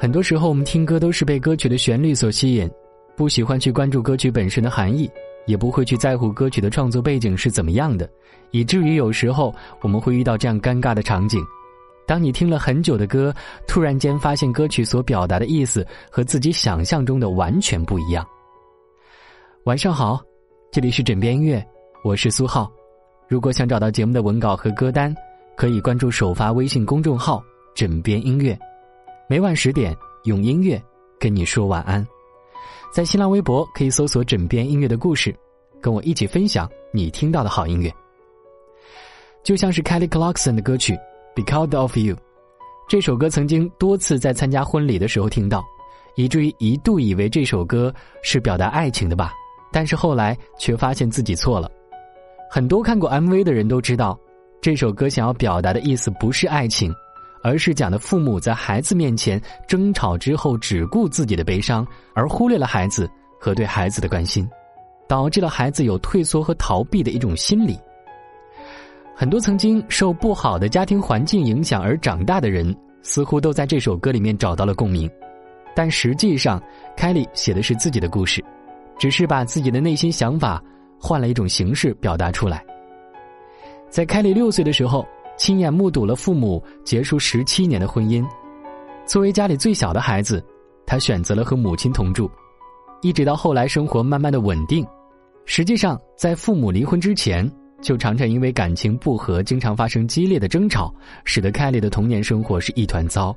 很多时候，我们听歌都是被歌曲的旋律所吸引，不喜欢去关注歌曲本身的含义，也不会去在乎歌曲的创作背景是怎么样的，以至于有时候我们会遇到这样尴尬的场景：当你听了很久的歌，突然间发现歌曲所表达的意思和自己想象中的完全不一样。晚上好，这里是枕边音乐，我是苏浩。如果想找到节目的文稿和歌单，可以关注首发微信公众号“枕边音乐”。每晚十点，用音乐跟你说晚安。在新浪微博可以搜索“枕边音乐”的故事，跟我一起分享你听到的好音乐。就像是 Kelly Clarkson 的歌曲《Because of You》，这首歌曾经多次在参加婚礼的时候听到，以至于一度以为这首歌是表达爱情的吧。但是后来却发现自己错了。很多看过 MV 的人都知道，这首歌想要表达的意思不是爱情。而是讲的父母在孩子面前争吵之后，只顾自己的悲伤，而忽略了孩子和对孩子的关心，导致了孩子有退缩和逃避的一种心理。很多曾经受不好的家庭环境影响而长大的人，似乎都在这首歌里面找到了共鸣。但实际上，凯莉写的是自己的故事，只是把自己的内心想法换了一种形式表达出来。在凯莉六岁的时候。亲眼目睹了父母结束十七年的婚姻，作为家里最小的孩子，他选择了和母亲同住，一直到后来生活慢慢的稳定。实际上，在父母离婚之前，就常常因为感情不和，经常发生激烈的争吵，使得凯莉的童年生活是一团糟。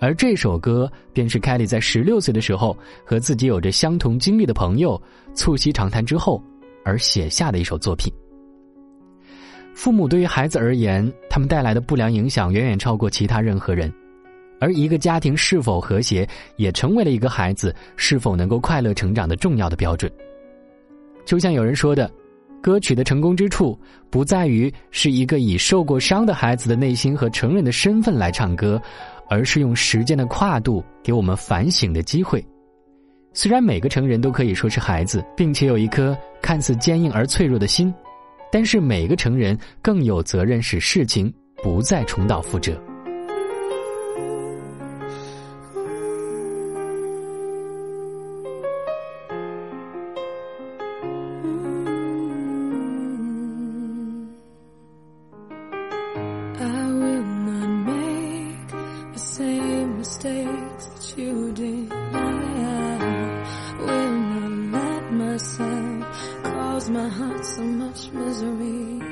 而这首歌，便是凯莉在十六岁的时候和自己有着相同经历的朋友促膝长谈之后而写下的一首作品。父母对于孩子而言，他们带来的不良影响远远超过其他任何人，而一个家庭是否和谐，也成为了一个孩子是否能够快乐成长的重要的标准。就像有人说的，歌曲的成功之处不在于是一个以受过伤的孩子的内心和成人的身份来唱歌，而是用时间的跨度给我们反省的机会。虽然每个成人都可以说是孩子，并且有一颗看似坚硬而脆弱的心。但是每个成人更有责任使事情不再重蹈覆辙。My heart so much misery.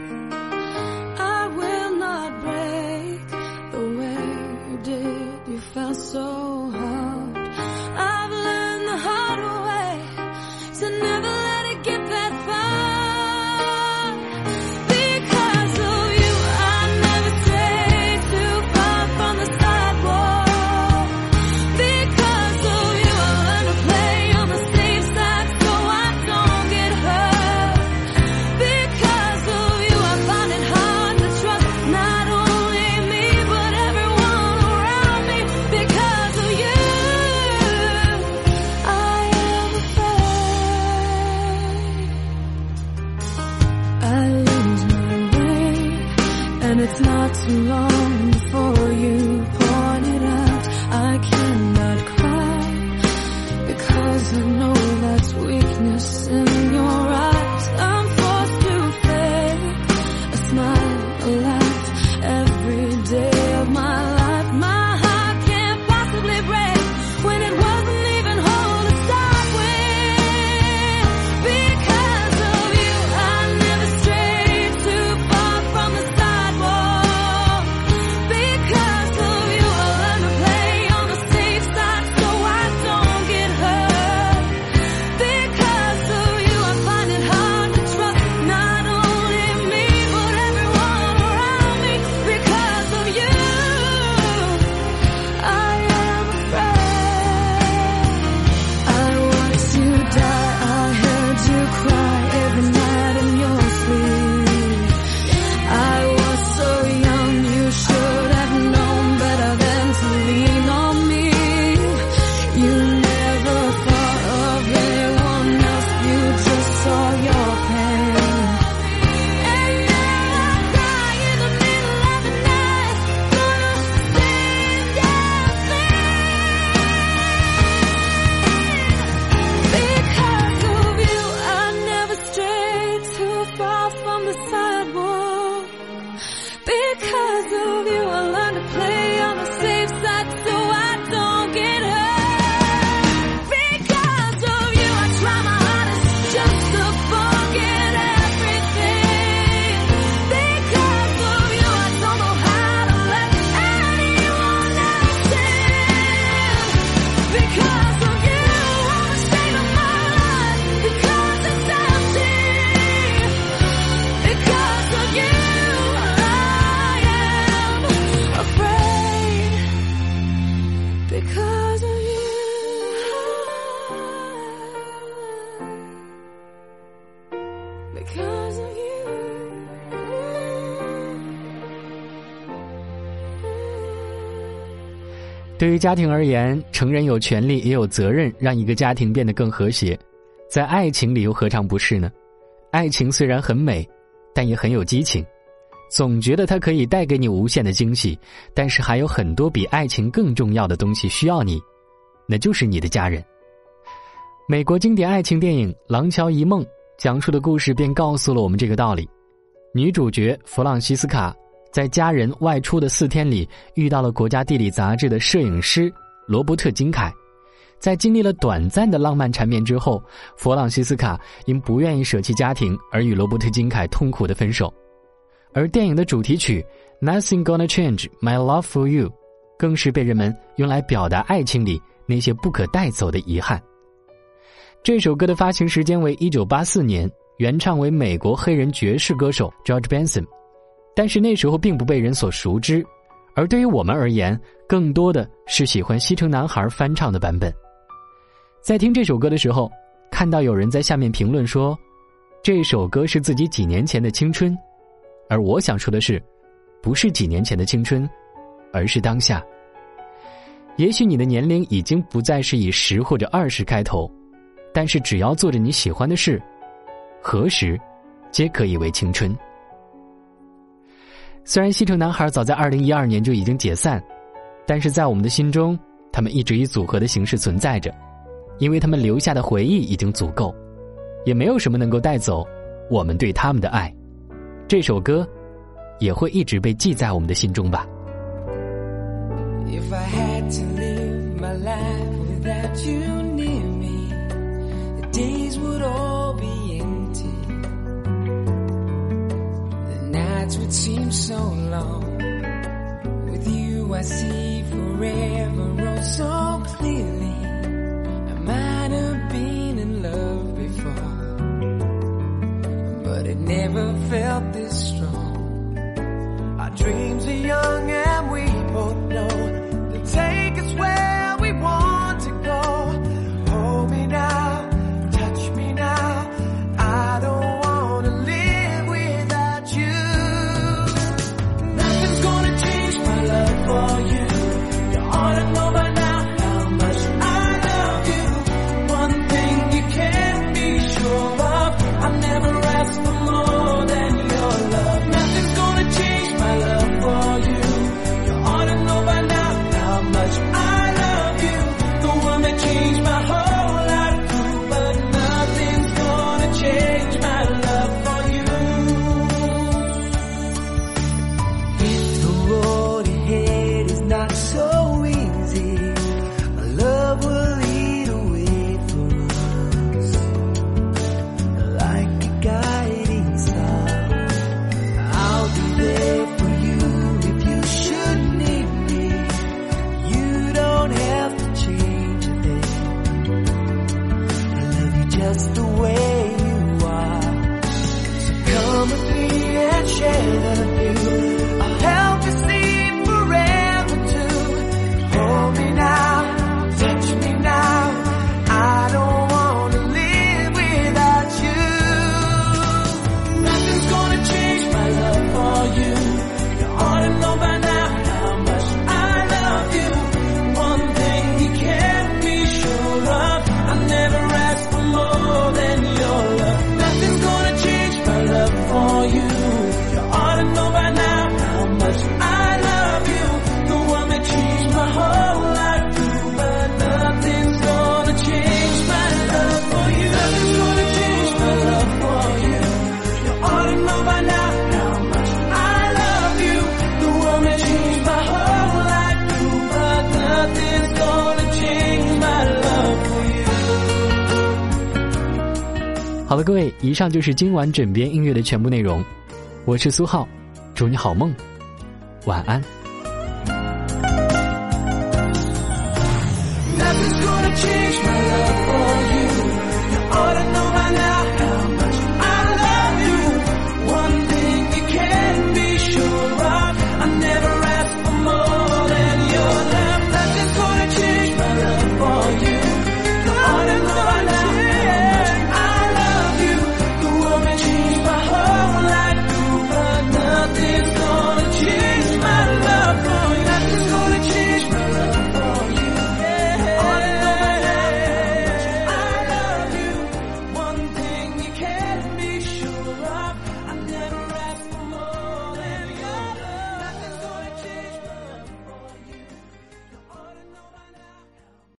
对于家庭而言，成人有权利也有责任让一个家庭变得更和谐。在爱情里又何尝不是呢？爱情虽然很美，但也很有激情。总觉得它可以带给你无限的惊喜，但是还有很多比爱情更重要的东西需要你，那就是你的家人。美国经典爱情电影《廊桥遗梦》讲述的故事便告诉了我们这个道理：女主角弗朗西斯卡。在家人外出的四天里，遇到了国家地理杂志的摄影师罗伯特金凯。在经历了短暂的浪漫缠绵之后，弗朗西斯卡因不愿意舍弃家庭而与罗伯特金凯痛苦的分手。而电影的主题曲《Nothing Gonna Change My Love for You》，更是被人们用来表达爱情里那些不可带走的遗憾。这首歌的发行时间为一九八四年，原唱为美国黑人爵士歌手 George Benson。但是那时候并不被人所熟知，而对于我们而言，更多的是喜欢西城男孩翻唱的版本。在听这首歌的时候，看到有人在下面评论说，这首歌是自己几年前的青春，而我想说的是，不是几年前的青春，而是当下。也许你的年龄已经不再是以十或者二十开头，但是只要做着你喜欢的事，何时，皆可以为青春。虽然西城男孩早在二零一二年就已经解散，但是在我们的心中，他们一直以组合的形式存在着，因为他们留下的回忆已经足够，也没有什么能够带走我们对他们的爱。这首歌也会一直被记在我们的心中吧。Nights would seem so long. With you, I see forever oh so clearly. I might have been in love before, but it never felt this strong. Our dreams are young 好了，各位，以上就是今晚枕边音乐的全部内容。我是苏浩，祝你好梦，晚安。